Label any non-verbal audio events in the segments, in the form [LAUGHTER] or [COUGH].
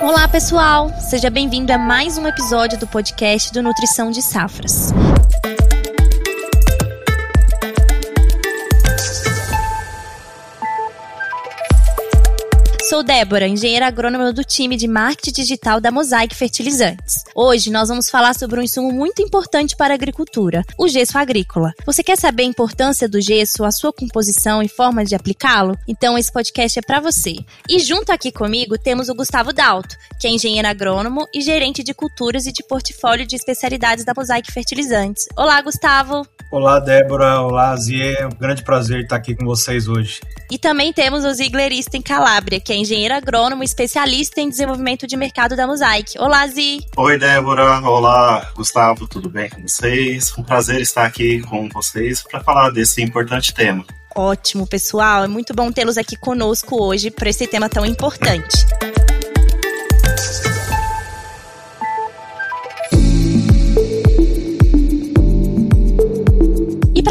Olá, pessoal! Seja bem-vindo a mais um episódio do podcast do Nutrição de Safras. Sou Débora, engenheira agrônoma do time de marketing digital da Mosaic Fertilizantes. Hoje nós vamos falar sobre um insumo muito importante para a agricultura, o gesso agrícola. Você quer saber a importância do gesso, a sua composição e forma de aplicá-lo? Então esse podcast é para você. E junto aqui comigo temos o Gustavo Dalto, que é engenheiro agrônomo e gerente de culturas e de portfólio de especialidades da Mosaic Fertilizantes. Olá, Gustavo! Olá, Débora. Olá, Zie. É um grande prazer estar aqui com vocês hoje. E também temos o Ziegler em Calabria, que é engenheiro agrônomo e especialista em desenvolvimento de mercado da Mosaic. Olá, Zi! Oi, Débora. Olá, Gustavo. Tudo bem com vocês? Um prazer estar aqui com vocês para falar desse importante tema. Ótimo, pessoal. É muito bom tê-los aqui conosco hoje para esse tema tão importante.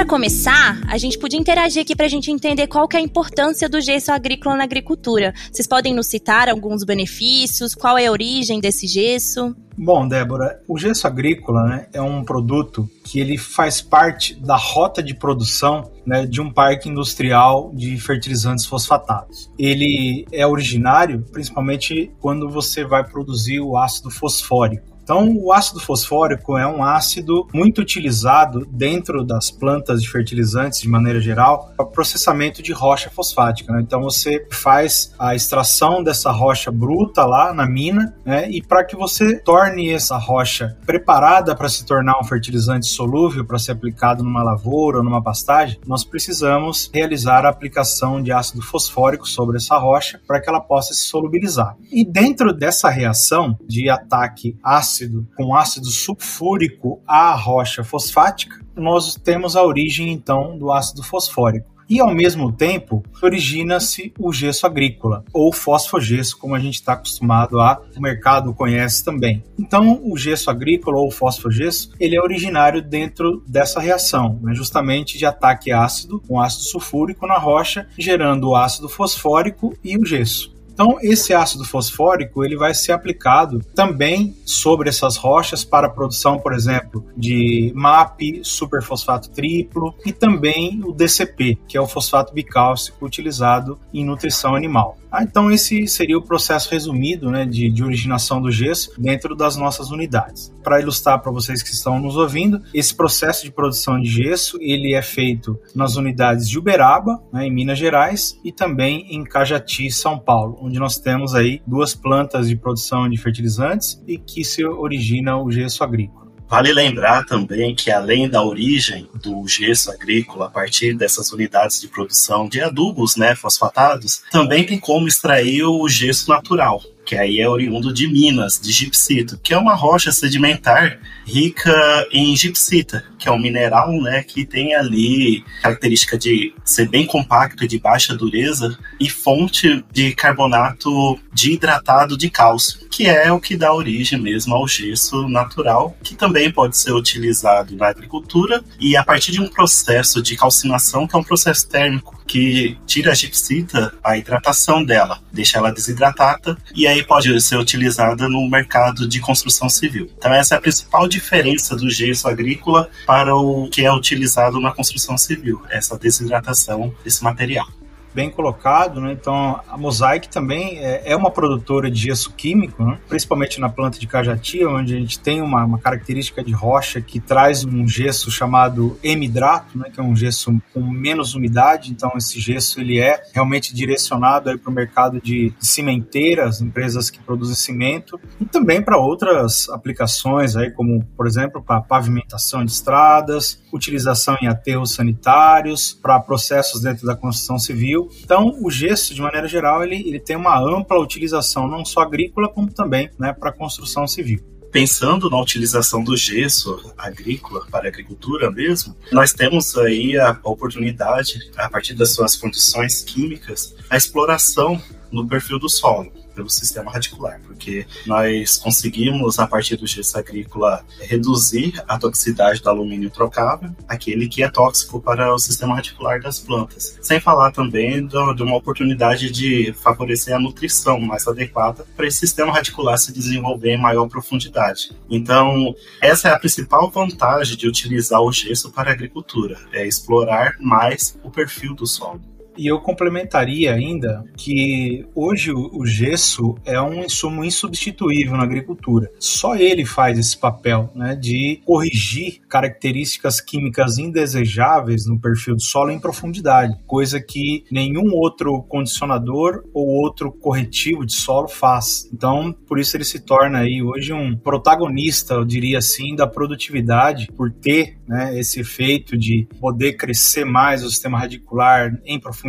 Para começar, a gente podia interagir aqui para a gente entender qual que é a importância do gesso agrícola na agricultura. Vocês podem nos citar alguns benefícios? Qual é a origem desse gesso? Bom, Débora, o gesso agrícola né, é um produto que ele faz parte da rota de produção né, de um parque industrial de fertilizantes fosfatados. Ele é originário principalmente quando você vai produzir o ácido fosfórico. Então, o ácido fosfórico é um ácido muito utilizado dentro das plantas de fertilizantes, de maneira geral, para processamento de rocha fosfática. Né? Então, você faz a extração dessa rocha bruta lá na mina, né? e para que você torne essa rocha preparada para se tornar um fertilizante solúvel para ser aplicado numa lavoura ou numa pastagem, nós precisamos realizar a aplicação de ácido fosfórico sobre essa rocha para que ela possa se solubilizar. E dentro dessa reação de ataque ácido ácido com ácido sulfúrico à rocha fosfática, nós temos a origem então do ácido fosfórico. E ao mesmo tempo origina-se o gesso agrícola, ou fosfogesso, como a gente está acostumado a, o mercado conhece também. Então, o gesso agrícola ou fosfogesso, ele é originário dentro dessa reação, né, justamente de ataque ácido com ácido sulfúrico na rocha, gerando o ácido fosfórico e o gesso. Então, esse ácido fosfórico ele vai ser aplicado também sobre essas rochas para a produção, por exemplo, de MAP, superfosfato triplo e também o DCP, que é o fosfato bicálcico utilizado em nutrição animal. Ah, então esse seria o processo resumido né, de, de originação do gesso dentro das nossas unidades. Para ilustrar para vocês que estão nos ouvindo, esse processo de produção de gesso ele é feito nas unidades de Uberaba, né, em Minas Gerais, e também em Cajati, São Paulo, onde nós temos aí duas plantas de produção de fertilizantes e que se origina o gesso agrícola. Vale lembrar também que, além da origem do gesso agrícola a partir dessas unidades de produção de adubos né, fosfatados, também tem como extrair o gesso natural, que aí é oriundo de Minas, de gipsito, que é uma rocha sedimentar rica em gipsita, que é um mineral né, que tem ali característica de ser bem compacto e de baixa dureza e fonte de carbonato de hidratado de cálcio, que é o que dá origem mesmo ao gesso natural, que também pode ser utilizado na agricultura e a partir de um processo de calcinação, que é um processo térmico que tira a gipsita, a hidratação dela, deixa ela desidratada e aí pode ser utilizada no mercado de construção civil. Então essa é a principal diferença do gesso agrícola para o que é utilizado na construção civil, essa desidratação desse material bem colocado, né? Então a Mosaic também é, é uma produtora de gesso químico, né? principalmente na planta de Cajati, onde a gente tem uma, uma, característica de rocha que traz um gesso chamado hemidrato, né? Que é um gesso com menos umidade. Então esse gesso ele é realmente direcionado para o mercado de, cimenteiras, empresas que produzem cimento, e também para outras aplicações aí, como por exemplo para pavimentação de estradas, utilização em aterros sanitários, para processos dentro da construção civil então, o gesso, de maneira geral, ele, ele tem uma ampla utilização, não só agrícola, como também né, para construção civil. Pensando na utilização do gesso agrícola para a agricultura mesmo, nós temos aí a oportunidade, a partir das suas condições químicas, a exploração no perfil do solo pelo sistema radicular, porque nós conseguimos, a partir do gesso agrícola, reduzir a toxicidade do alumínio trocável, aquele que é tóxico para o sistema radicular das plantas. Sem falar também do, de uma oportunidade de favorecer a nutrição mais adequada para esse sistema radicular se desenvolver em maior profundidade. Então, essa é a principal vantagem de utilizar o gesso para a agricultura, é explorar mais o perfil do solo. E eu complementaria ainda que hoje o gesso é um insumo insubstituível na agricultura. Só ele faz esse papel né, de corrigir características químicas indesejáveis no perfil do solo em profundidade, coisa que nenhum outro condicionador ou outro corretivo de solo faz. Então, por isso ele se torna aí hoje um protagonista, eu diria assim, da produtividade, por ter né, esse efeito de poder crescer mais o sistema radicular em profundidade,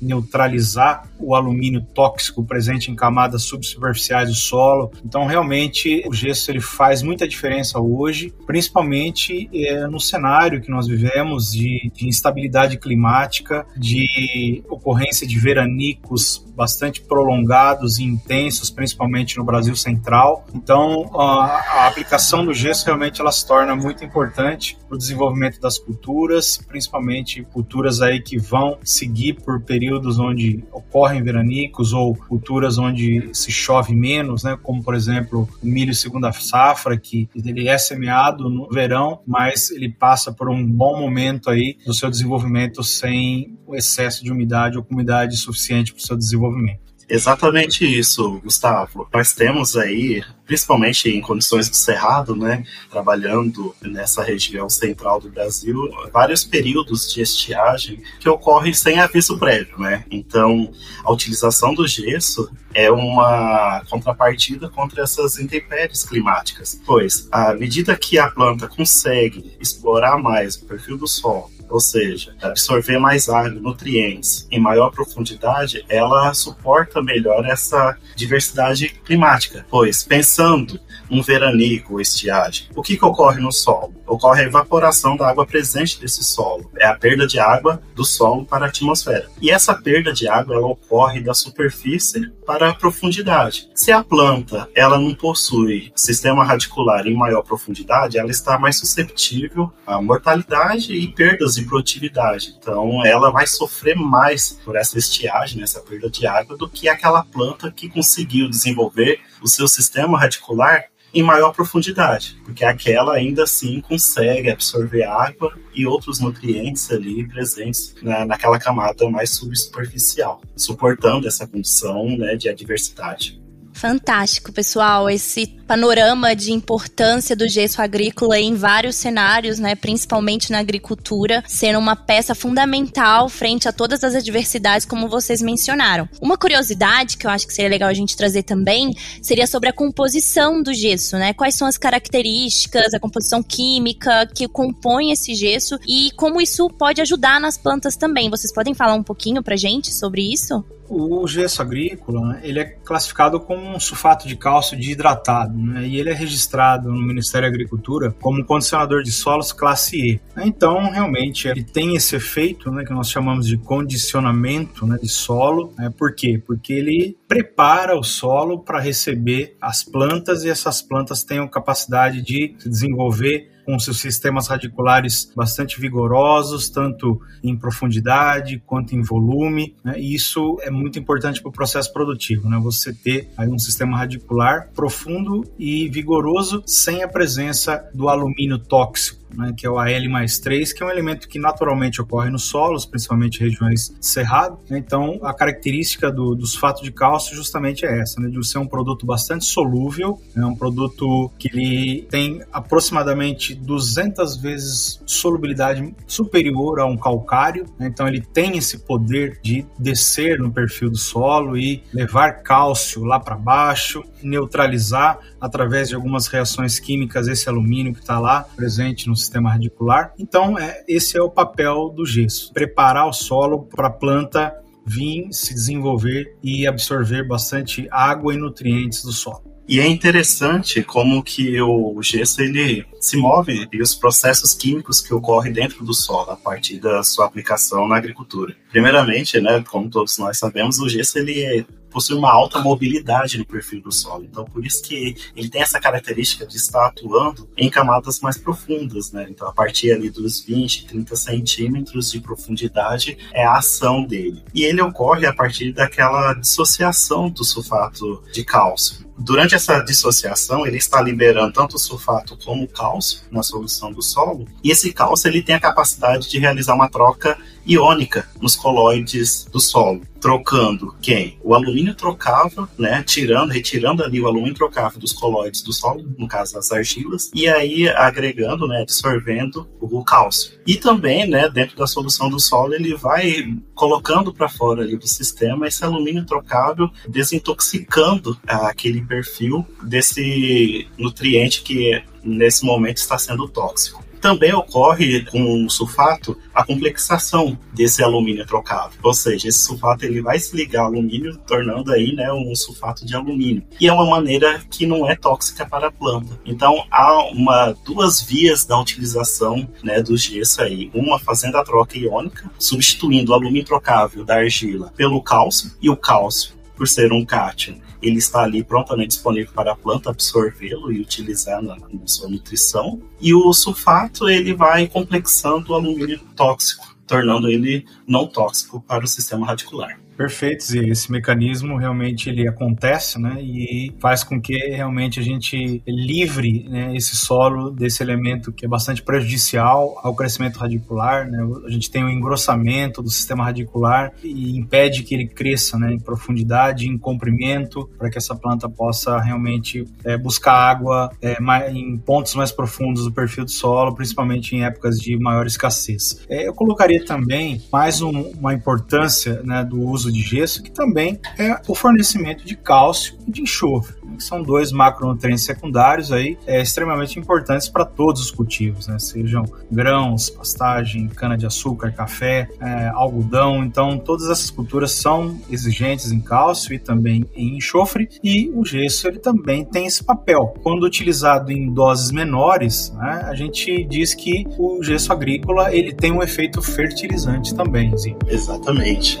neutralizar o alumínio tóxico presente em camadas subsuperficiais do solo. Então, realmente, o gesso ele faz muita diferença hoje, principalmente é, no cenário que nós vivemos de, de instabilidade climática, de ocorrência de veranicos bastante prolongados e intensos, principalmente no Brasil Central. Então, a, a aplicação do gesso realmente ela se torna muito importante para o desenvolvimento das culturas, principalmente culturas aí que vão seguir por períodos onde ocorrem veranicos ou culturas onde se chove menos, né? Como por exemplo o milho segunda safra, que ele é semeado no verão, mas ele passa por um bom momento aí do seu desenvolvimento sem o excesso de umidade ou com umidade suficiente para o seu desenvolvimento. Exatamente isso, Gustavo. Nós temos aí, principalmente em condições do cerrado, né, trabalhando nessa região central do Brasil, vários períodos de estiagem que ocorrem sem aviso prévio, né? Então, a utilização do gesso é uma contrapartida contra essas intempéries climáticas, pois à medida que a planta consegue explorar mais o perfil do solo ou seja, absorver mais água, nutrientes em maior profundidade, ela suporta melhor essa diversidade climática. Pois, pensando um veranico ou estiagem, o que, que ocorre no solo? Ocorre a evaporação da água presente desse solo. É a perda de água do solo para a atmosfera. E essa perda de água ela ocorre da superfície para a profundidade. Se a planta ela não possui sistema radicular em maior profundidade, ela está mais susceptível à mortalidade e perdas de produtividade. Então, ela vai sofrer mais por essa estiagem, essa perda de água, do que aquela planta que conseguiu desenvolver o seu sistema radicular em maior profundidade, porque aquela ainda assim consegue absorver água e outros nutrientes ali presentes na, naquela camada mais subsuperficial, suportando essa condição né, de adversidade. Fantástico, pessoal. Esse panorama de importância do gesso agrícola em vários cenários, né, principalmente na agricultura, sendo uma peça fundamental frente a todas as adversidades, como vocês mencionaram. Uma curiosidade que eu acho que seria legal a gente trazer também seria sobre a composição do gesso, né? Quais são as características, a composição química que compõe esse gesso e como isso pode ajudar nas plantas também. Vocês podem falar um pouquinho pra gente sobre isso? O gesso agrícola, ele é classificado como um sulfato de cálcio desidratado, né, e ele é registrado no Ministério da Agricultura como condicionador de solos classe E. Então, realmente, ele tem esse efeito, né, que nós chamamos de condicionamento né, de solo. Né, por quê? Porque ele prepara o solo para receber as plantas e essas plantas tenham capacidade de se desenvolver com seus sistemas radiculares bastante vigorosos, tanto em profundidade quanto em volume. Né? E isso é muito importante para o processo produtivo, né? Você ter aí um sistema radicular profundo e vigoroso sem a presença do alumínio tóxico né, que é o Al mais 3, que é um elemento que naturalmente ocorre nos solos, principalmente regiões cerrado. Né, então, a característica do, do sulfato de cálcio justamente é essa, né, de ser um produto bastante solúvel, é um produto que ele tem aproximadamente 200 vezes solubilidade superior a um calcário, né, então ele tem esse poder de descer no perfil do solo e levar cálcio lá para baixo, neutralizar através de algumas reações químicas esse alumínio que está lá presente no sistema radicular. Então, é, esse é o papel do gesso: preparar o solo para a planta vir se desenvolver e absorver bastante água e nutrientes do solo. E é interessante como que o gesso ele se move e os processos químicos que ocorrem dentro do solo a partir da sua aplicação na agricultura. Primeiramente, né, como todos nós sabemos, o gesso ele é possui uma alta mobilidade no perfil do solo. Então, por isso que ele tem essa característica de estar atuando em camadas mais profundas, né? Então, a partir ali dos 20, 30 centímetros de profundidade é a ação dele. E ele ocorre a partir daquela dissociação do sulfato de cálcio. Durante essa dissociação, ele está liberando tanto o sulfato como o cálcio na solução do solo, e esse cálcio ele tem a capacidade de realizar uma troca iônica nos coloides do solo, trocando quem? O alumínio trocável, né, tirando, retirando ali o alumínio trocável dos coloides do solo, no caso as argilas, e aí agregando, né, absorvendo o cálcio. E também, né, dentro da solução do solo, ele vai colocando para fora ali do sistema esse alumínio trocável, desintoxicando aquele perfil desse nutriente que nesse momento está sendo tóxico. Também ocorre com o sulfato a complexação desse alumínio trocável, ou seja, esse sulfato ele vai se ligar ao alumínio, tornando aí né, um sulfato de alumínio. E é uma maneira que não é tóxica para a planta. Então há uma, duas vias da utilização né, do gesso aí, uma fazendo a troca iônica, substituindo o alumínio trocável da argila pelo cálcio, e o cálcio por ser um cátion, ele está ali prontamente disponível para a planta absorvê-lo e utilizar na, na sua nutrição. E o sulfato ele vai complexando o alumínio tóxico, tornando ele não tóxico para o sistema radicular. Perfeitos, e esse mecanismo realmente ele acontece, né, e faz com que realmente a gente livre né, esse solo desse elemento que é bastante prejudicial ao crescimento radicular, né, a gente tem o um engrossamento do sistema radicular e impede que ele cresça, né, em profundidade, em comprimento, para que essa planta possa realmente é, buscar água é, em pontos mais profundos do perfil do solo, principalmente em épocas de maior escassez. É, eu colocaria também mais um, uma importância, né, do uso uso de gesso, que também é o fornecimento de cálcio e de enxofre, que são dois macronutrientes secundários aí é, extremamente importantes para todos os cultivos, né? sejam grãos, pastagem, cana-de-açúcar, café, é, algodão. Então, todas essas culturas são exigentes em cálcio e também em enxofre, e o gesso ele também tem esse papel. Quando utilizado em doses menores, né, a gente diz que o gesso agrícola ele tem um efeito fertilizante também. Sim. Exatamente.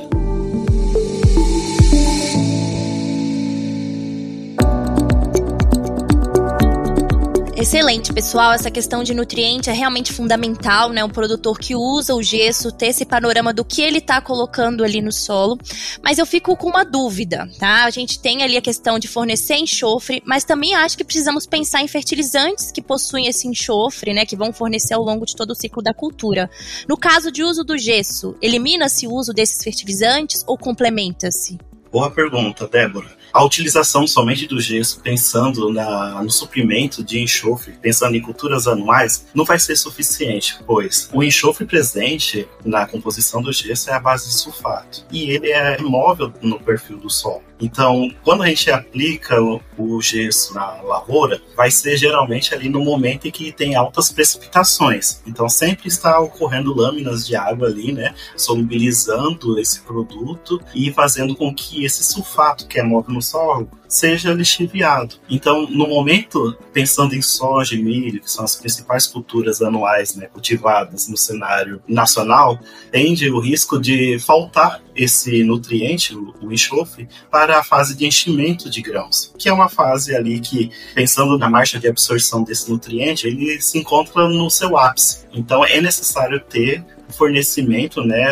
Excelente, pessoal. Essa questão de nutriente é realmente fundamental, né? O produtor que usa o gesso ter esse panorama do que ele está colocando ali no solo. Mas eu fico com uma dúvida, tá? A gente tem ali a questão de fornecer enxofre, mas também acho que precisamos pensar em fertilizantes que possuem esse enxofre, né? Que vão fornecer ao longo de todo o ciclo da cultura. No caso de uso do gesso, elimina-se o uso desses fertilizantes ou complementa-se? Boa pergunta, Débora. A utilização somente do gesso, pensando na, no suprimento de enxofre, pensando em culturas anuais, não vai ser suficiente, pois o enxofre presente na composição do gesso é a base de sulfato e ele é imóvel no perfil do solo. Então, quando a gente aplica o, gesso na lavoura, vai ser geralmente ali no momento em que tem altas precipitações. Então, sempre está ocorrendo lâminas de água ali, né, solubilizando esse produto e fazendo com que esse sulfato que é móvel no solo seja lixiviado. Então, no momento, pensando em soja e milho, que são as principais culturas anuais né, cultivadas no cenário nacional, tende o risco de faltar esse nutriente, o enxofre, para a fase de enchimento de grãos, que é uma fase ali que, pensando na marcha de absorção desse nutriente, ele se encontra no seu ápice. Então, é necessário ter fornecimento né,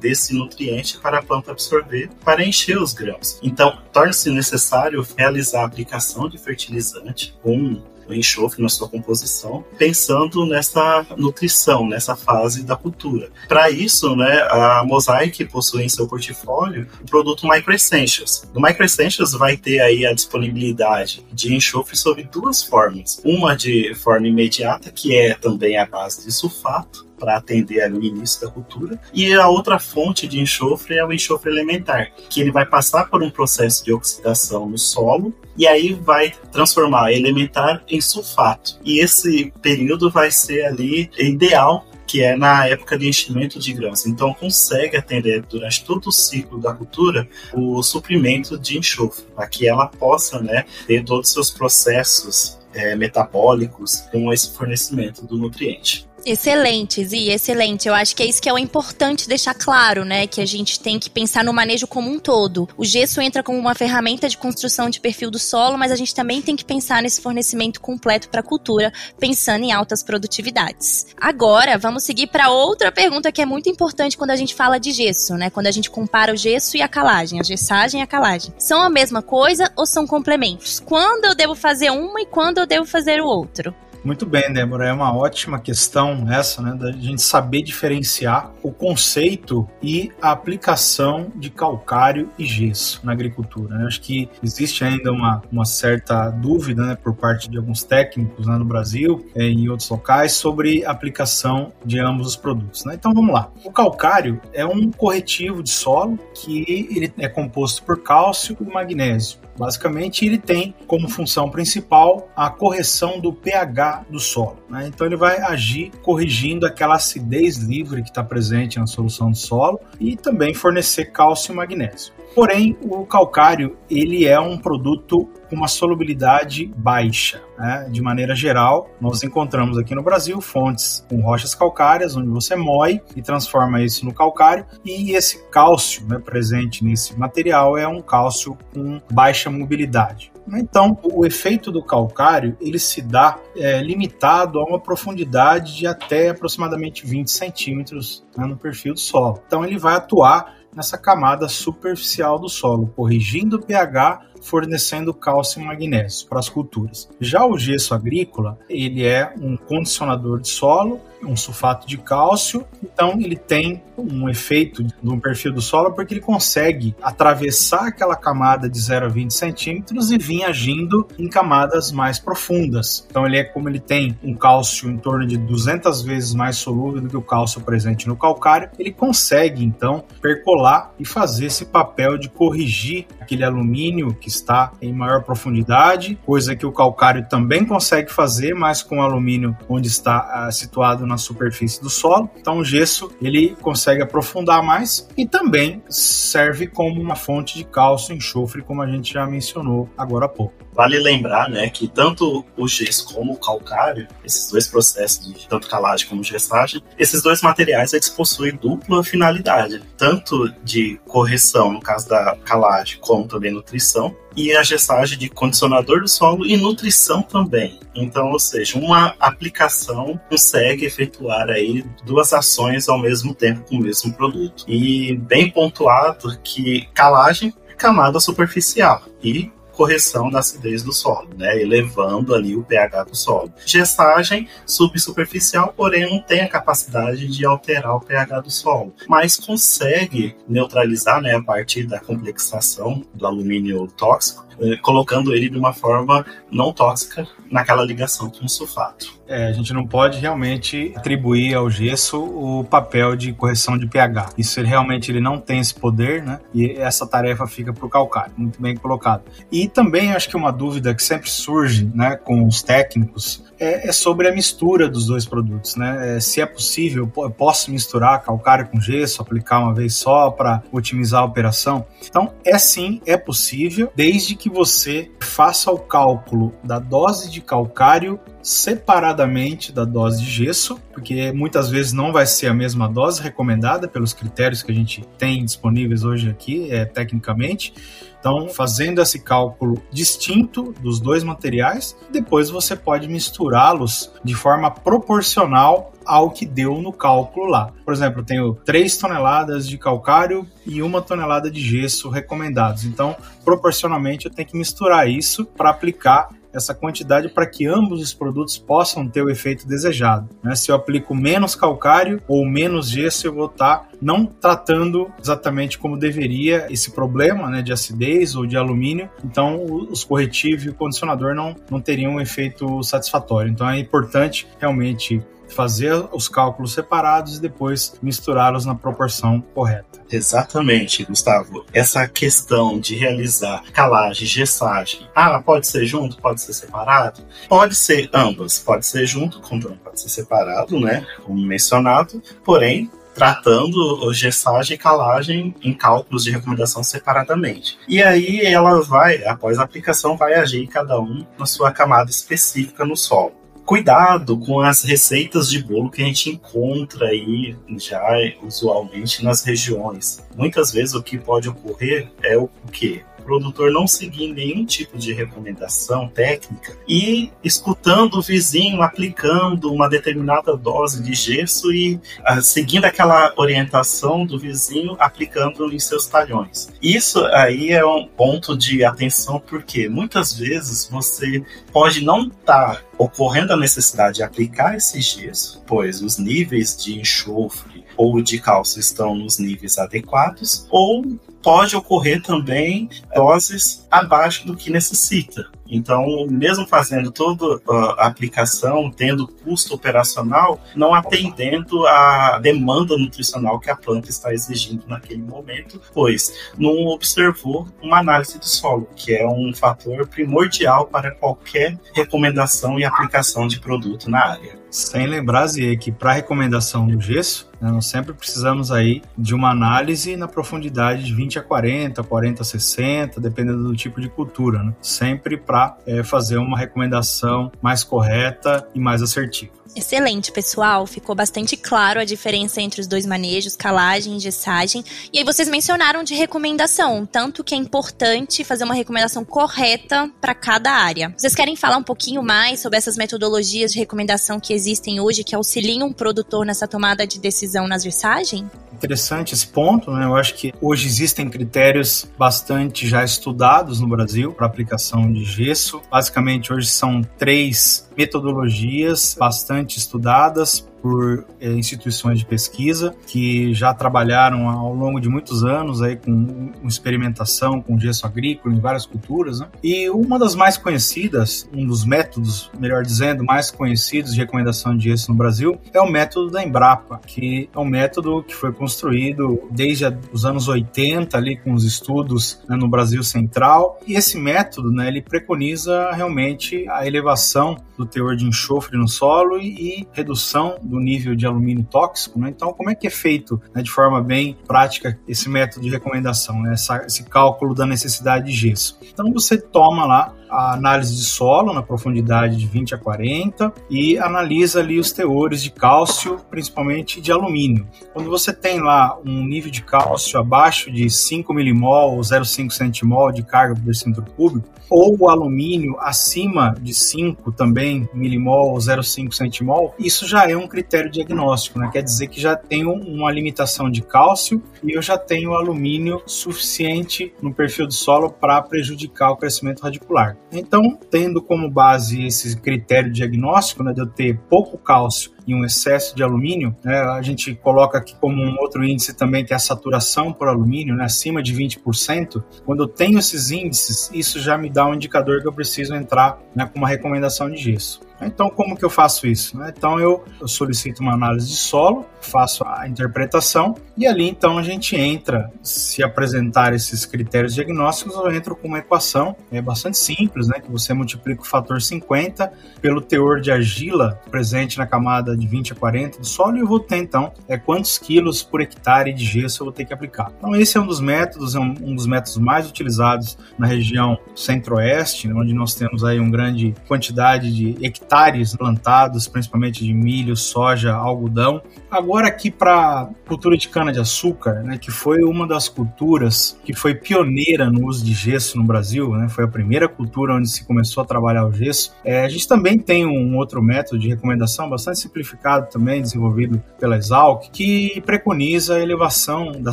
desse nutriente para a planta absorver para encher os grãos. Então, torna-se necessário realizar a aplicação de fertilizante com o enxofre na sua composição, pensando nessa nutrição, nessa fase da cultura. Para isso, né, a Mosaic possui em seu portfólio o produto Micro Essentials. No Micro Essentials vai ter aí a disponibilidade de enxofre sob duas formas. Uma de forma imediata, que é também a base de sulfato, para atender ali o início da cultura. E a outra fonte de enxofre é o enxofre elementar, que ele vai passar por um processo de oxidação no solo e aí vai transformar elementar em sulfato. E esse período vai ser ali ideal que é na época de enchimento de grãos. Então consegue atender durante todo o ciclo da cultura o suprimento de enxofre, para que ela possa né, ter todos os seus processos é, metabólicos com esse fornecimento do nutriente. Excelente, Zi, excelente. Eu acho que é isso que é o importante deixar claro, né? Que a gente tem que pensar no manejo como um todo. O gesso entra como uma ferramenta de construção de perfil do solo, mas a gente também tem que pensar nesse fornecimento completo para a cultura, pensando em altas produtividades. Agora, vamos seguir para outra pergunta que é muito importante quando a gente fala de gesso, né? Quando a gente compara o gesso e a calagem, a gessagem e a calagem. São a mesma coisa ou são complementos? Quando eu devo fazer uma e quando eu devo fazer o outro? Muito bem, Débora. É uma ótima questão essa, né? Da gente saber diferenciar o conceito e a aplicação de calcário e gesso na agricultura. Né? Acho que existe ainda uma, uma certa dúvida né, por parte de alguns técnicos né, no Brasil e é, em outros locais sobre a aplicação de ambos os produtos. Né? Então vamos lá. O calcário é um corretivo de solo que ele é composto por cálcio e magnésio. Basicamente, ele tem como função principal a correção do pH do solo. Né? Então, ele vai agir corrigindo aquela acidez livre que está presente na solução do solo e também fornecer cálcio e magnésio. Porém, o calcário ele é um produto com uma solubilidade baixa. Né? De maneira geral, nós encontramos aqui no Brasil fontes com rochas calcárias, onde você moe e transforma isso no calcário, e esse cálcio né, presente nesse material é um cálcio com baixa mobilidade. Então, o efeito do calcário ele se dá é, limitado a uma profundidade de até aproximadamente 20 centímetros né, no perfil do solo. Então, ele vai atuar nessa camada superficial do solo, corrigindo o pH fornecendo cálcio e magnésio para as culturas. Já o gesso agrícola, ele é um condicionador de solo, um sulfato de cálcio, então ele tem um efeito no perfil do solo porque ele consegue atravessar aquela camada de 0 a 20 centímetros e vir agindo em camadas mais profundas. Então ele é como ele tem um cálcio em torno de 200 vezes mais solúvel do que o cálcio presente no calcário, ele consegue então percolar e fazer esse papel de corrigir aquele alumínio que está em maior profundidade, coisa que o calcário também consegue fazer, mas com alumínio onde está uh, situado na superfície do solo. Então o gesso ele consegue aprofundar mais e também serve como uma fonte de cálcio e enxofre, como a gente já mencionou agora há pouco. Vale lembrar, né, que tanto o gesso como o calcário, esses dois processos de tanto calagem como gessagem, esses dois materiais eles possuem dupla finalidade, tanto de correção no caso da calagem, como também nutrição, e a gestagem de condicionador do solo e nutrição também. Então, ou seja, uma aplicação consegue efetuar aí duas ações ao mesmo tempo com o mesmo produto. E bem pontuado que calagem é camada superficial e correção da acidez do solo, né? Elevando ali o pH do solo. Gestagem subsuperficial, porém não tem a capacidade de alterar o pH do solo, mas consegue neutralizar, né, a partir da complexação do alumínio tóxico, eh, colocando ele de uma forma não tóxica naquela ligação com o sulfato. É, a gente não pode realmente atribuir ao gesso o papel de correção de pH. Isso ele, realmente ele não tem esse poder, né? E essa tarefa fica para o calcário. Muito bem colocado. E também acho que uma dúvida que sempre surge, né, com os técnicos é, é sobre a mistura dos dois produtos, né? É, se é possível, eu posso misturar calcário com gesso, aplicar uma vez só para otimizar a operação. Então, é sim, é possível, desde que você faça o cálculo da dose de calcário separadamente da dose de gesso, porque muitas vezes não vai ser a mesma dose recomendada pelos critérios que a gente tem disponíveis hoje aqui, é, tecnicamente. Então, fazendo esse cálculo distinto dos dois materiais, depois você pode misturá-los de forma proporcional ao que deu no cálculo lá. Por exemplo, eu tenho 3 toneladas de calcário e uma tonelada de gesso recomendados. Então, proporcionalmente, eu tenho que misturar isso para aplicar essa quantidade para que ambos os produtos possam ter o efeito desejado. Né? Se eu aplico menos calcário ou menos gesso, eu vou estar não tratando exatamente como deveria esse problema né, de acidez ou de alumínio. Então, os corretivos e o condicionador não, não teriam um efeito satisfatório. Então, é importante realmente fazer os cálculos separados e depois misturá-los na proporção correta. Exatamente, Gustavo. Essa questão de realizar calagem, gessagem, ah, pode ser junto, pode ser separado? Pode ser ambas, pode ser junto, como pode ser separado, né? Como mencionado, porém, tratando gessagem e calagem em cálculos de recomendação separadamente. E aí ela vai, após a aplicação, vai agir cada um na sua camada específica no solo cuidado com as receitas de bolo que a gente encontra aí já usualmente nas regiões. Muitas vezes o que pode ocorrer é o quê? Produtor não seguir nenhum tipo de recomendação técnica e escutando o vizinho aplicando uma determinada dose de gesso e uh, seguindo aquela orientação do vizinho aplicando em seus talhões. Isso aí é um ponto de atenção porque muitas vezes você pode não estar tá ocorrendo a necessidade de aplicar esse gesso, pois os níveis de enxofre ou de cálcio estão nos níveis adequados, ou pode ocorrer também doses abaixo do que necessita. Então, mesmo fazendo toda a aplicação, tendo custo operacional, não atendendo à demanda nutricional que a planta está exigindo naquele momento, pois não observou uma análise do solo, que é um fator primordial para qualquer recomendação e aplicação de produto na área. Sem lembrar, Zé, que para recomendação do gesso, né, nós sempre precisamos aí de uma análise na profundidade de 20 a 40, 40 a 60, dependendo do tipo de cultura, né? sempre para é, fazer uma recomendação mais correta e mais assertiva. Excelente, pessoal. Ficou bastante claro a diferença entre os dois manejos, calagem e gessagem. E aí vocês mencionaram de recomendação, tanto que é importante fazer uma recomendação correta para cada área. Vocês querem falar um pouquinho mais sobre essas metodologias de recomendação que existem hoje que auxiliam o produtor nessa tomada de decisão na gessagem? interessante esse ponto, né? Eu acho que hoje existem critérios bastante já estudados no Brasil para aplicação de gesso. Basicamente, hoje são três metodologias bastante estudadas por é, instituições de pesquisa que já trabalharam ao longo de muitos anos aí com, com experimentação com gesso agrícola em várias culturas. Né? E uma das mais conhecidas, um dos métodos, melhor dizendo, mais conhecidos de recomendação de gesso no Brasil é o método da Embrapa, que é um método que foi construído desde os anos 80 ali com os estudos né, no Brasil Central. E esse método, né, ele preconiza realmente a elevação do teor de enxofre no solo e, e redução do nível de alumínio tóxico, né? Então, como é que é feito né, de forma bem prática esse método de recomendação, né? Essa, esse cálculo da necessidade de gesso? Então, você toma lá a análise de solo na profundidade de 20 a 40 e analisa ali os teores de cálcio, principalmente de alumínio. Quando você tem lá um nível de cálcio abaixo de 5 milimol ou 0,5 centimol de carga por decímetro cúbico, ou o alumínio acima de 5 também milimol ou 0,5 centimol, isso já é um critério diagnóstico, né? Quer dizer que já tenho uma limitação de cálcio e eu já tenho alumínio suficiente no perfil do solo para prejudicar o crescimento radicular. Então, tendo como base esse critério diagnóstico, né, de eu ter pouco cálcio e um excesso de alumínio, né, a gente coloca aqui como um outro índice também que é a saturação por alumínio, né, acima de 20%. Quando eu tenho esses índices, isso já me dá um indicador que eu preciso entrar né, com uma recomendação de gesso. Então, como que eu faço isso? Né? Então, eu, solicito uma análise de solo, faço a interpretação e ali, então, a gente entra, se apresentar esses critérios diagnósticos, eu entro com uma equação, é bastante simples, né? Que você multiplica o fator 50 pelo teor de argila presente na camada de 20 a 40 do solo e eu vou ter, então, é quantos quilos por hectare de gesso eu vou ter que aplicar. Então, esse é um dos métodos, é um, um dos métodos mais utilizados na região centro-oeste, né? onde nós temos aí uma grande quantidade de hectares hectares plantados, principalmente de milho, soja, algodão. Agora aqui para cultura de cana de açúcar, né, que foi uma das culturas que foi pioneira no uso de gesso no Brasil, né, foi a primeira cultura onde se começou a trabalhar o gesso. É, a gente também tem um outro método de recomendação bastante simplificado também, desenvolvido pela Exalc, que preconiza a elevação da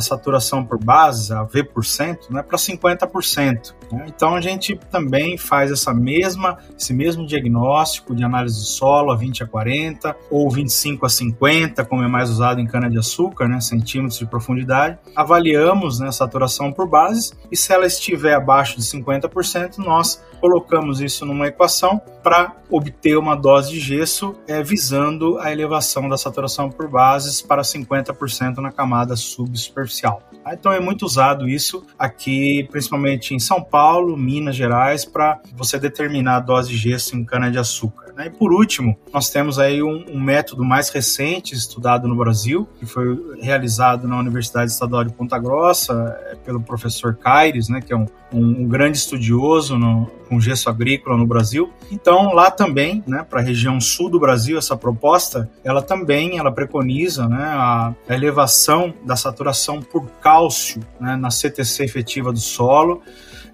saturação por base, a V%, né, para 50%. Né? Então a gente também faz essa mesma, esse mesmo diagnóstico de análise do solo a 20 a 40 ou 25 a 50, como é mais usado em cana-de-açúcar, né, centímetros de profundidade. Avaliamos né, a saturação por bases e se ela estiver abaixo de 50%, nós colocamos isso numa equação para obter uma dose de gesso é, visando a elevação da saturação por bases para 50% na camada subsuperficial. Ah, então é muito usado isso aqui, principalmente em São Paulo, Minas Gerais, para você determinar a dose de gesso em cana-de-açúcar. Né? E por último, nós temos aí um, um, método mais recente estudado no Brasil, que foi realizado na Universidade Estadual de Ponta Grossa é, pelo professor Caires, né, que é um, um, grande estudioso no, com gesso agrícola no Brasil. Então, lá também, né, para a região sul do Brasil, essa proposta, ela também ela preconiza né, a, elevação da saturação por cálcio né, na CTC efetiva do solo,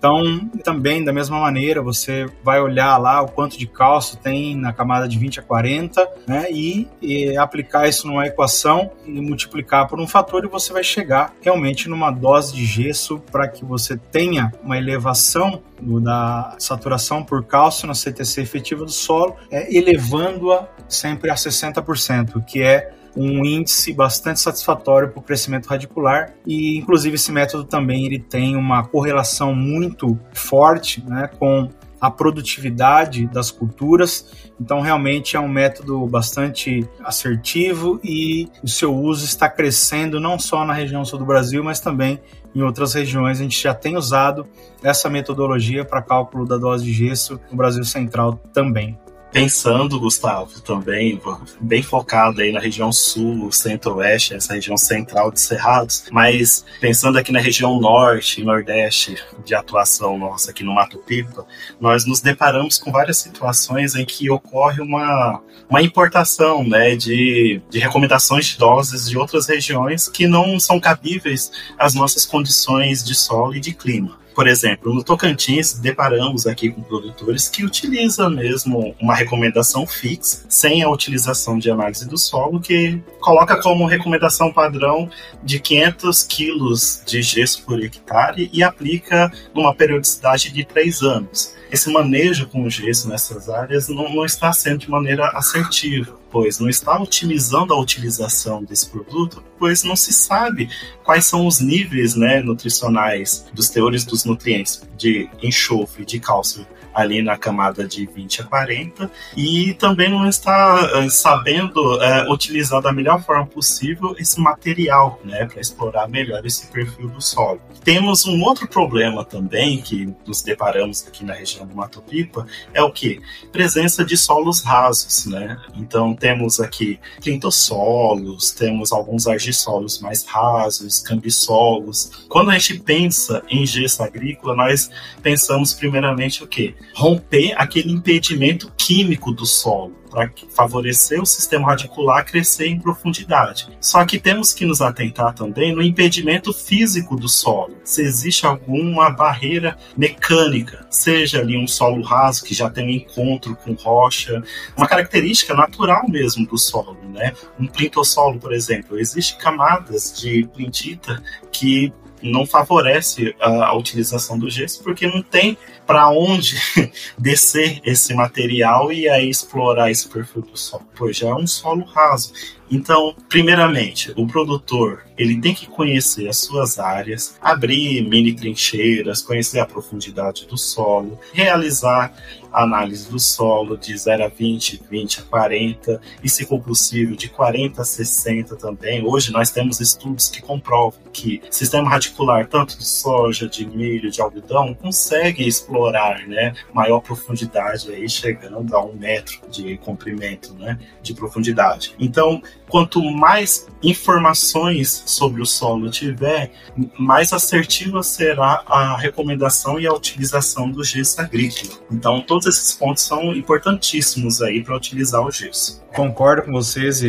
então, também da mesma maneira, você vai olhar lá o quanto de cálcio tem na camada de 20 a 40, né, e, e aplicar isso numa equação e multiplicar por um fator e você vai chegar realmente numa dose de gesso para que você tenha uma elevação da saturação por cálcio na CTC efetiva do solo, é, elevando-a sempre a 60%, que é um índice bastante satisfatório para o crescimento radicular e inclusive esse método também ele tem uma correlação muito forte né, com a produtividade das culturas. Então, realmente é um método bastante assertivo e o seu uso está crescendo não só na região sul do Brasil, mas também em outras regiões. A gente já tem usado essa metodologia para cálculo da dose de gesso no Brasil Central também pensando, Gustavo, também, bem focado aí na região sul, centro-oeste, essa região central de Cerrados, mas pensando aqui na região norte e nordeste de atuação nossa aqui no Mato Pipa, nós nos deparamos com várias situações em que ocorre uma, uma importação né, de, de recomendações de doses de outras regiões que não são cabíveis às nossas condições de solo e de clima. Por exemplo, no Tocantins, deparamos aqui com produtores que utilizam mesmo uma recomendação fixa, sem a utilização de análise do solo, que coloca como recomendação padrão de 500 quilos de gesso por hectare e aplica numa periodicidade de três anos. Esse manejo com o gesso nessas áreas não, não está sendo de maneira assertiva, pois não está otimizando a utilização desse produto, pois não se sabe quais são os níveis né, nutricionais dos teores dos nutrientes de enxofre, de cálcio ali na camada de 20 a 40 e também não está uh, sabendo uh, utilizar da melhor forma possível esse material, né, para explorar melhor esse perfil do solo. Temos um outro problema também que nos deparamos aqui na região do Mato Pipa, é o que? Presença de solos rasos, né? Então temos aqui clintossolos, temos alguns argissolos mais rasos, cambissolos. Quando a gente pensa em gesso agrícola, nós pensamos primeiramente o quê? Romper aquele impedimento químico do solo para favorecer o sistema radicular crescer em profundidade. Só que temos que nos atentar também no impedimento físico do solo. Se existe alguma barreira mecânica, seja ali um solo raso que já tem um encontro com rocha, uma característica natural mesmo do solo, né? Um plintossolo, por exemplo, existe camadas de plintita que não favorece a, a utilização do gesso porque não tem para onde [LAUGHS] descer esse material e aí explorar esse perfil do solo, pois já é um solo raso. Então, primeiramente, o produtor ele tem que conhecer as suas áreas, abrir mini trincheiras, conhecer a profundidade do solo, realizar análise do solo de 0 a 20, 20 a 40 e, se for possível, de 40 a 60 também. Hoje nós temos estudos que comprovam que sistema radicular, tanto de soja, de milho, de algodão, consegue explorar né, maior profundidade, aí, chegando a um metro de comprimento né, de profundidade. Então, quanto mais informações sobre o solo tiver, mais assertiva será a recomendação e a utilização do gesso agrícola. Então, todos esses pontos são importantíssimos aí para utilizar o gesso. Concordo com vocês,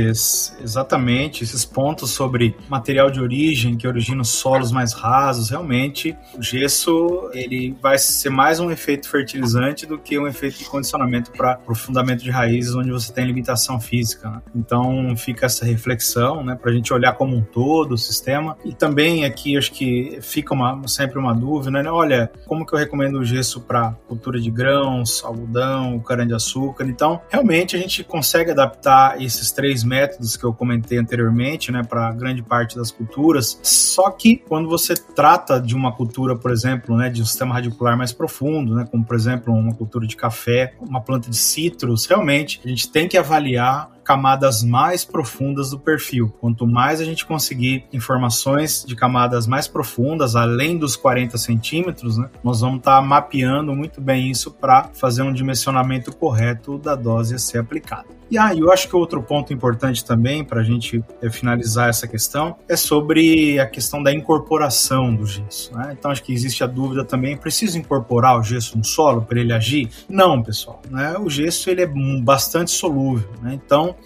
exatamente esses pontos sobre material de origem que origina os solos mais rasos, realmente o gesso ele vai ser mais um efeito fertilizante do que um efeito de condicionamento para o fundamento de raízes onde você tem limitação física. Né? Então, fica essa reflexão, né, para a gente olhar como um todo o sistema. E também aqui acho que fica uma, sempre uma dúvida, né? Olha, como que eu recomendo o gesso para cultura de grãos, algodão, cana-de-açúcar? Então, realmente a gente consegue adaptar esses três métodos que eu comentei anteriormente, né, para grande parte das culturas. Só que quando você trata de uma cultura, por exemplo, né, de um sistema radicular mais profundo, né, como por exemplo uma cultura de café, uma planta de citros, realmente a gente tem que avaliar camadas mais profundas do perfil. Quanto mais a gente conseguir informações de camadas mais profundas, além dos 40 centímetros, né, nós vamos estar tá mapeando muito bem isso para fazer um dimensionamento correto da dose a ser aplicada. E aí, ah, eu acho que outro ponto importante também para a gente é, finalizar essa questão é sobre a questão da incorporação do gesso. Né? Então, acho que existe a dúvida também: precisa incorporar o gesso no solo para ele agir? Não, pessoal. Né? O gesso ele é bastante solúvel. Né?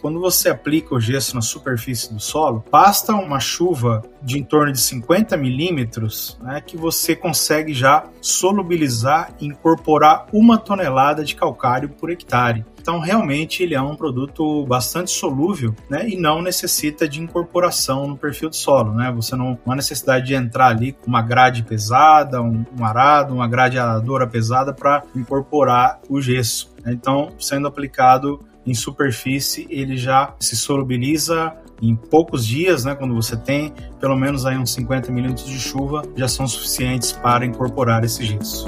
Quando você aplica o gesso na superfície do solo, basta uma chuva de em torno de 50 milímetros né, que você consegue já solubilizar e incorporar uma tonelada de calcário por hectare. Então, realmente, ele é um produto bastante solúvel né, e não necessita de incorporação no perfil do solo. Né? Você não, não há necessidade de entrar ali com uma grade pesada, um, um arado, uma grade aradora pesada para incorporar o gesso. Então, sendo aplicado em superfície, ele já se solubiliza em poucos dias, né, quando você tem pelo menos aí uns 50 milímetros de chuva, já são suficientes para incorporar esse gesso.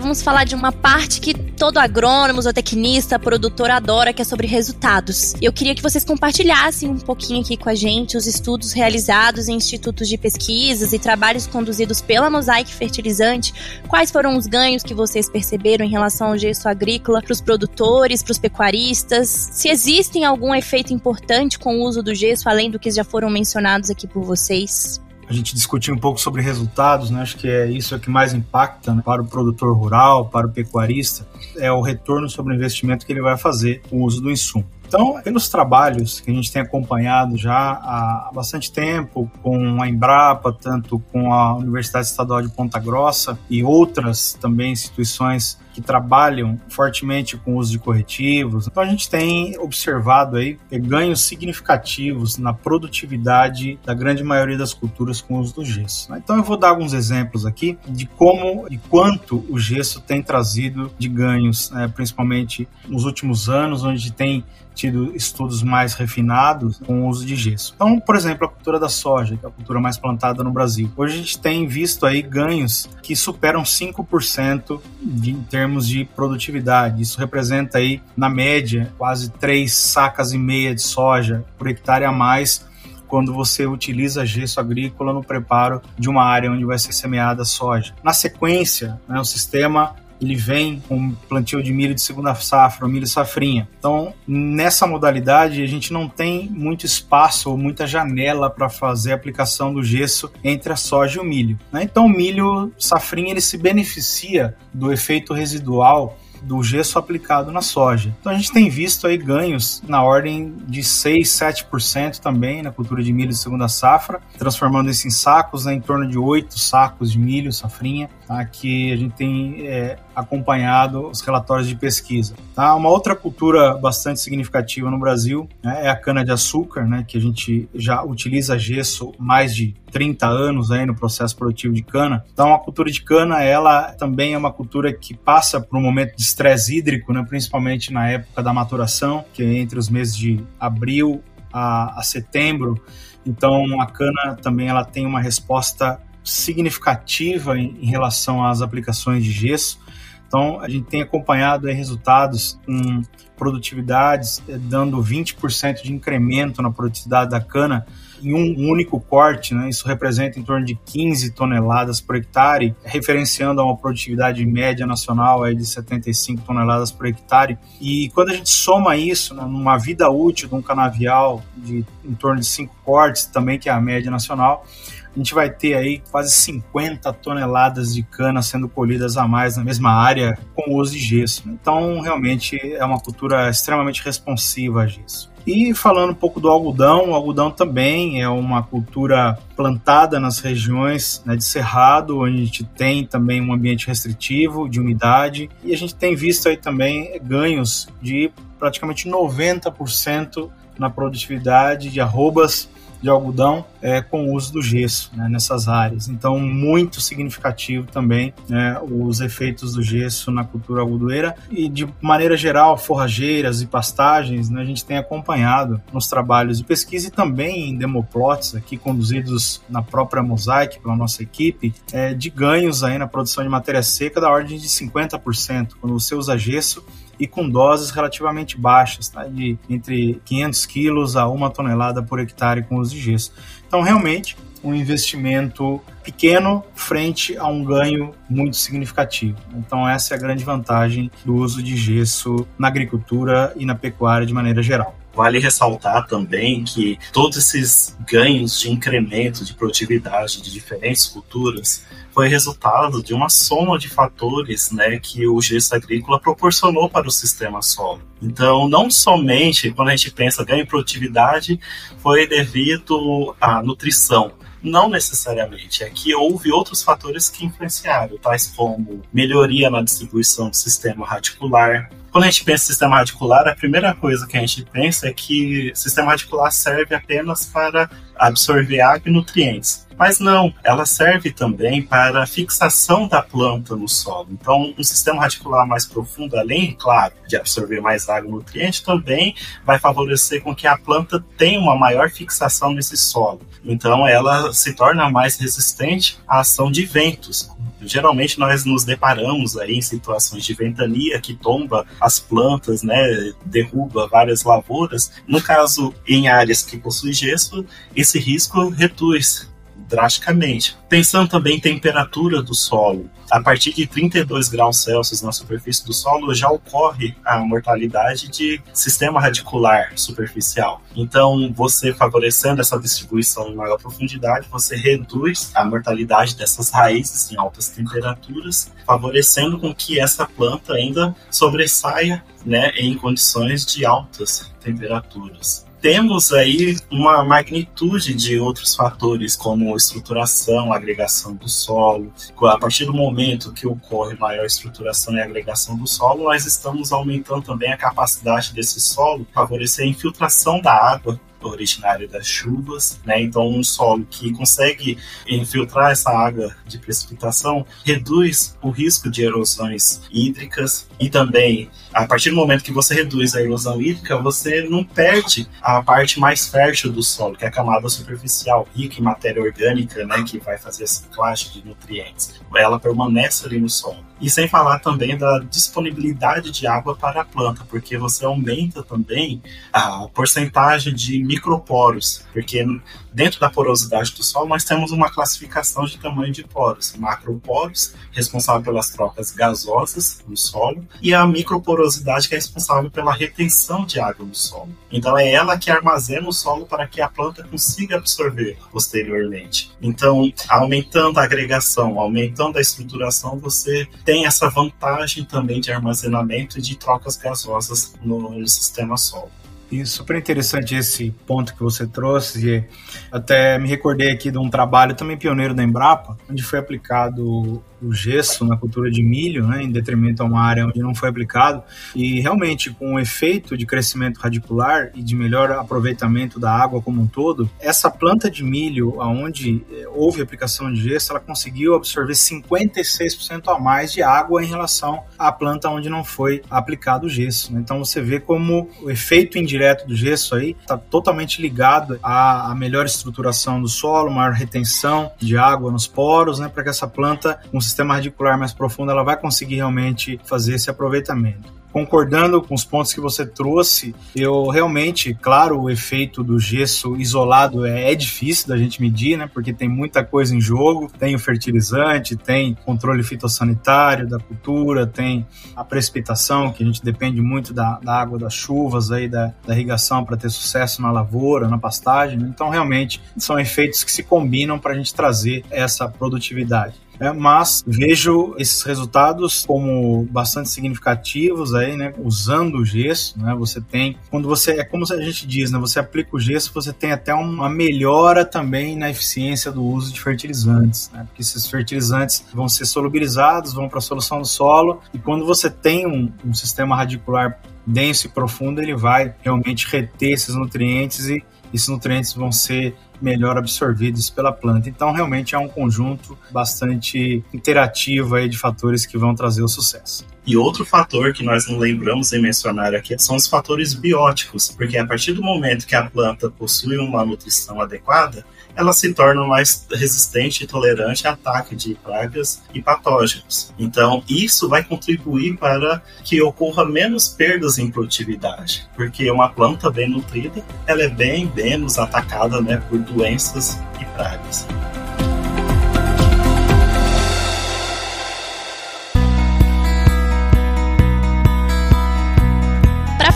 Vamos falar de uma parte que todo agrônomo, zootecnista, produtor adora, que é sobre resultados. Eu queria que vocês compartilhassem um pouquinho aqui com a gente os estudos realizados em institutos de pesquisas e trabalhos conduzidos pela Mosaic Fertilizante. Quais foram os ganhos que vocês perceberam em relação ao gesso agrícola para os produtores, para os pecuaristas? Se existem algum efeito importante com o uso do gesso, além do que já foram mencionados aqui por vocês? A gente discutir um pouco sobre resultados, né? Acho que é isso que mais impacta né? para o produtor rural, para o pecuarista, é o retorno sobre o investimento que ele vai fazer com o uso do insumo. Então, pelos trabalhos que a gente tem acompanhado já há bastante tempo com a Embrapa, tanto com a Universidade Estadual de Ponta Grossa e outras também instituições que trabalham fortemente com o uso de corretivos. Então a gente tem observado aí ganhos significativos na produtividade da grande maioria das culturas com o uso do gesso. Então eu vou dar alguns exemplos aqui de como e quanto o gesso tem trazido de ganhos, né, principalmente nos últimos anos, onde tem tido estudos mais refinados com o uso de gesso. Então, por exemplo, a cultura da soja, que é a cultura mais plantada no Brasil. Hoje a gente tem visto aí ganhos que superam 5% de, em termos de produtividade. Isso representa aí, na média, quase três sacas e meia de soja por hectare a mais quando você utiliza gesso agrícola no preparo de uma área onde vai ser semeada soja. Na sequência, né, o sistema ele vem com plantio de milho de segunda safra, milho safrinha. Então, nessa modalidade, a gente não tem muito espaço ou muita janela para fazer a aplicação do gesso entre a soja e o milho. Né? Então, o milho safrinha ele se beneficia do efeito residual do gesso aplicado na soja. Então a gente tem visto aí ganhos na ordem de 6, 7% também na cultura de milho de segunda safra, transformando isso em sacos, né, em torno de 8 sacos de milho safrinha, tá, que a gente tem é, acompanhado os relatórios de pesquisa. Tá? Uma outra cultura bastante significativa no Brasil né, é a cana-de-açúcar, né, que a gente já utiliza gesso mais de 30 anos aí no processo produtivo de cana. Então, a cultura de cana, ela também é uma cultura que passa por um momento de estresse hídrico, né, principalmente na época da maturação, que é entre os meses de abril a, a setembro. Então, a cana também ela tem uma resposta significativa em, em relação às aplicações de gesso. Então, a gente tem acompanhado resultados com produtividades eh, dando 20% de incremento na produtividade da cana em um único corte, né? isso representa em torno de 15 toneladas por hectare, referenciando a uma produtividade média nacional aí de 75 toneladas por hectare. E quando a gente soma isso né, numa vida útil de um canavial de em torno de 5 cortes, também que é a média nacional, a gente vai ter aí quase 50 toneladas de cana sendo colhidas a mais na mesma área com uso de gesso. Então, realmente é uma cultura extremamente responsiva a gesso. E falando um pouco do algodão, o algodão também é uma cultura plantada nas regiões né, de cerrado, onde a gente tem também um ambiente restritivo de umidade e a gente tem visto aí também ganhos de praticamente 90% na produtividade de arrobas de algodão é, com o uso do gesso né, nessas áreas. Então, muito significativo também né, os efeitos do gesso na cultura algodoeira e, de maneira geral, forrageiras e pastagens, né, a gente tem acompanhado nos trabalhos de pesquisa e também em demoplots aqui conduzidos na própria Mosaic pela nossa equipe, é, de ganhos aí na produção de matéria seca da ordem de 50%. Quando você usa gesso, e com doses relativamente baixas, tá? de entre 500 quilos a uma tonelada por hectare com uso de gesso. Então, realmente, um investimento pequeno frente a um ganho muito significativo. Então, essa é a grande vantagem do uso de gesso na agricultura e na pecuária de maneira geral. Vale ressaltar também que todos esses ganhos de incremento de produtividade de diferentes culturas foi resultado de uma soma de fatores né, que o gesto agrícola proporcionou para o sistema solo. Então, não somente quando a gente pensa ganho em produtividade, foi devido à nutrição, não necessariamente. Aqui houve outros fatores que influenciaram, tais como melhoria na distribuição do sistema radicular. Quando a gente pensa em sistema radicular, a primeira coisa que a gente pensa é que sistema radicular serve apenas para absorver água e nutrientes. Mas não, ela serve também para a fixação da planta no solo. Então, um sistema radicular mais profundo, além, claro, de absorver mais água e nutrientes, também vai favorecer com que a planta tenha uma maior fixação nesse solo. Então, ela se torna mais resistente à ação de ventos, geralmente nós nos deparamos aí em situações de ventania que tomba as plantas, né, derruba várias lavouras. No caso, em áreas que possuem gesso, esse risco reduz drasticamente. Pensando também em temperatura do solo, a partir de 32 graus Celsius na superfície do solo já ocorre a mortalidade de sistema radicular superficial. Então, você favorecendo essa distribuição em maior profundidade, você reduz a mortalidade dessas raízes em altas temperaturas, favorecendo com que essa planta ainda sobressaia né, em condições de altas temperaturas temos aí uma magnitude de outros fatores, como estruturação, agregação do solo. A partir do momento que ocorre maior estruturação e agregação do solo, nós estamos aumentando também a capacidade desse solo favorecer a infiltração da água originária das chuvas, né? Então um solo que consegue infiltrar essa água de precipitação reduz o risco de erosões hídricas e também a partir do momento que você reduz a erosão hídrica, você não perde a parte mais fértil do solo, que é a camada superficial, rica em matéria orgânica, né, que vai fazer a ciclagem de nutrientes. Ela permanece ali no solo. E sem falar também da disponibilidade de água para a planta, porque você aumenta também a porcentagem de microporos, porque dentro da porosidade do solo nós temos uma classificação de tamanho de poros. Macroporos, responsável pelas trocas gasosas no solo, e a microporosidade, que é responsável pela retenção de água no solo. Então é ela que armazena o solo para que a planta consiga absorver posteriormente. Então, aumentando a agregação, aumentando a estruturação, você tem essa vantagem também de armazenamento e de trocas gasosas no, sistema solo. E super interessante esse ponto que você trouxe. Até me recordei aqui de um trabalho também pioneiro da Embrapa, onde foi aplicado o gesso na cultura de milho, né, em detrimento a uma área onde não foi aplicado. E realmente, com o efeito de crescimento radicular e de melhor aproveitamento da água como um todo, essa planta de milho, aonde eh, houve aplicação de gesso, ela conseguiu absorver 56% a mais de água em relação à planta onde não foi aplicado o gesso. Né? Então você vê como o efeito indireto do gesso aí está totalmente ligado à, à melhor estruturação do solo, maior retenção de água nos poros, né, para que essa planta, com sistema radicular mais profundo, ela vai conseguir realmente fazer esse aproveitamento concordando com os pontos que você trouxe, eu realmente, claro, o efeito do gesso isolado é, é, difícil da gente medir, né? Porque tem muita coisa em jogo, tem o fertilizante, tem controle fitossanitário da cultura, tem a precipitação, que a gente depende muito da, da água das chuvas aí, da, da irrigação para ter sucesso na lavoura, na pastagem. Né? Então, realmente, são efeitos que se combinam para a gente trazer essa produtividade. Né, mas vejo esses resultados como bastante significativos aí, né, usando o gesso, né, você tem, quando você, é como a gente diz, né, você aplica o gesso, você tem até uma melhora também na eficiência do uso de fertilizantes, né, porque esses fertilizantes vão ser solubilizados, vão para a solução do solo, e quando você tem um, um sistema radicular denso e profundo, ele vai realmente reter esses nutrientes e esses nutrientes vão ser melhor absorvidos pela planta. Então, realmente é um conjunto bastante interativo aí de fatores que vão trazer o sucesso. E outro fator que nós não lembramos em mencionar aqui são os fatores bióticos, porque a partir do momento que a planta possui uma nutrição adequada, ela se torna mais resistente e tolerante a ataque de pragas e patógenos. Então, isso vai contribuir para que ocorra menos perdas em produtividade, porque uma planta bem nutrida, ela é bem menos atacada né, por doenças e pragas.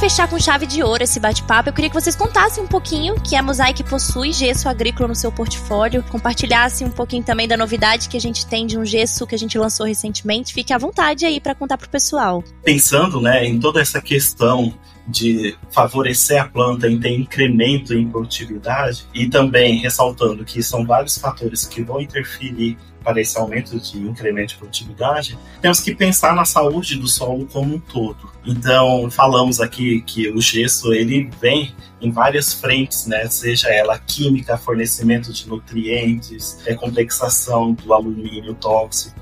Fechar com chave de ouro esse bate-papo, eu queria que vocês contassem um pouquinho que a Mosaic possui gesso agrícola no seu portfólio, compartilhassem um pouquinho também da novidade que a gente tem de um gesso que a gente lançou recentemente. Fique à vontade aí para contar para o pessoal. Pensando, né, em toda essa questão de favorecer a planta em ter incremento em produtividade e também ressaltando que são vários fatores que vão interferir para esse aumento de incremento de produtividade, temos que pensar na saúde do solo como um todo. Então, falamos aqui que o gesso ele vem em várias frentes, né? Seja ela química, fornecimento de nutrientes, recomplexação do alumínio tóxico,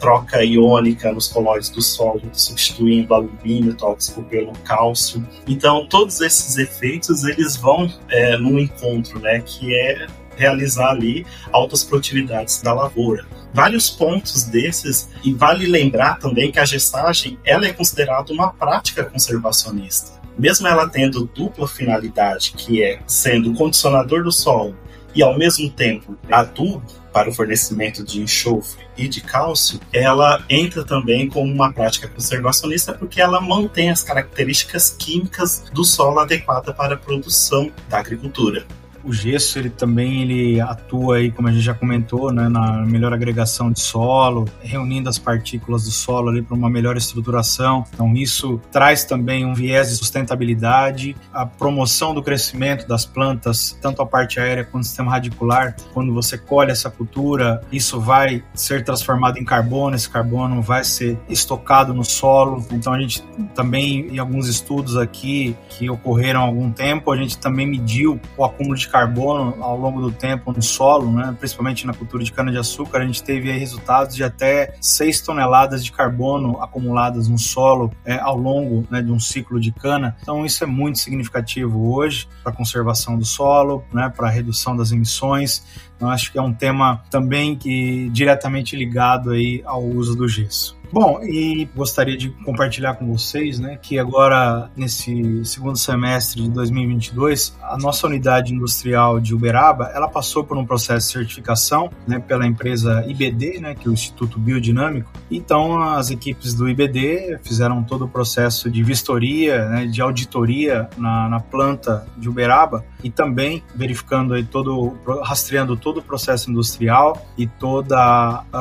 troca iônica nos colóides do solo, substituindo o alumínio tóxico pelo cálcio. Então, todos esses efeitos eles vão é, num encontro, né? Que é realizar ali altas produtividades da lavoura. Vários pontos desses, e vale lembrar também que a gestagem ela é considerada uma prática conservacionista. Mesmo ela tendo dupla finalidade, que é sendo condicionador do solo e ao mesmo tempo adubo para o fornecimento de enxofre e de cálcio, ela entra também como uma prática conservacionista porque ela mantém as características químicas do solo adequada para a produção da agricultura. O gesso ele também ele atua aí, como a gente já comentou, né, na melhor agregação de solo, reunindo as partículas do solo ali para uma melhor estruturação. Então isso traz também um viés de sustentabilidade, a promoção do crescimento das plantas, tanto a parte aérea quanto o sistema radicular. Quando você colhe essa cultura, isso vai ser transformado em carbono, esse carbono vai ser estocado no solo. Então a gente também em alguns estudos aqui que ocorreram há algum tempo, a gente também mediu o acúmulo de carbono ao longo do tempo no solo, né, principalmente na cultura de cana-de-açúcar, a gente teve resultados de até 6 toneladas de carbono acumuladas no solo é, ao longo né, de um ciclo de cana. Então, isso é muito significativo hoje para a conservação do solo, né, para a redução das emissões. Então, acho que é um tema também que diretamente ligado aí ao uso do gesso. Bom, e gostaria de compartilhar com vocês, né, que agora nesse segundo semestre de 2022, a nossa unidade industrial de Uberaba, ela passou por um processo de certificação, né, pela empresa IBD, né, que é o Instituto Biodinâmico. Então, as equipes do IBD fizeram todo o processo de vistoria, né, de auditoria na, na planta de Uberaba e também verificando aí todo, rastreando todo o processo industrial e todo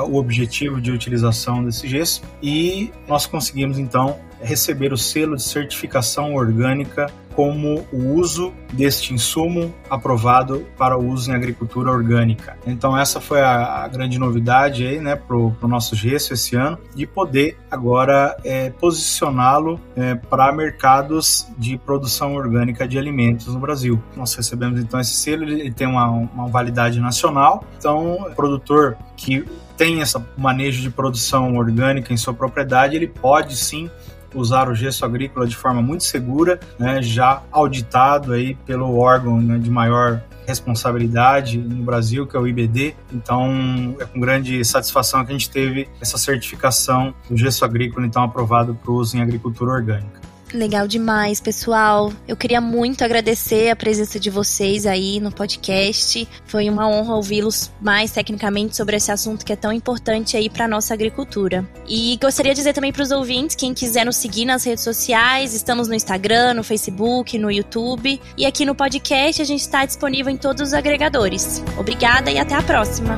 o objetivo de utilização desse gesso e nós conseguimos então receber o selo de certificação orgânica como o uso deste insumo aprovado para uso em agricultura orgânica. Então essa foi a, a grande novidade aí, né, para o nosso gesso esse ano, de poder agora é, posicioná-lo é, para mercados de produção orgânica de alimentos no Brasil. Nós recebemos então esse selo, ele tem uma, uma validade nacional, então o produtor que tem esse manejo de produção orgânica em sua propriedade, ele pode sim usar o gesso agrícola de forma muito segura, né, já auditado aí pelo órgão né, de maior responsabilidade no Brasil, que é o IBD. Então, é com grande satisfação que a gente teve essa certificação do gesso agrícola, então aprovado para uso em agricultura orgânica. Legal demais, pessoal. Eu queria muito agradecer a presença de vocês aí no podcast. Foi uma honra ouvi-los mais tecnicamente sobre esse assunto que é tão importante aí para nossa agricultura. E gostaria de dizer também para os ouvintes, quem quiser nos seguir nas redes sociais, estamos no Instagram, no Facebook, no YouTube e aqui no podcast a gente está disponível em todos os agregadores. Obrigada e até a próxima.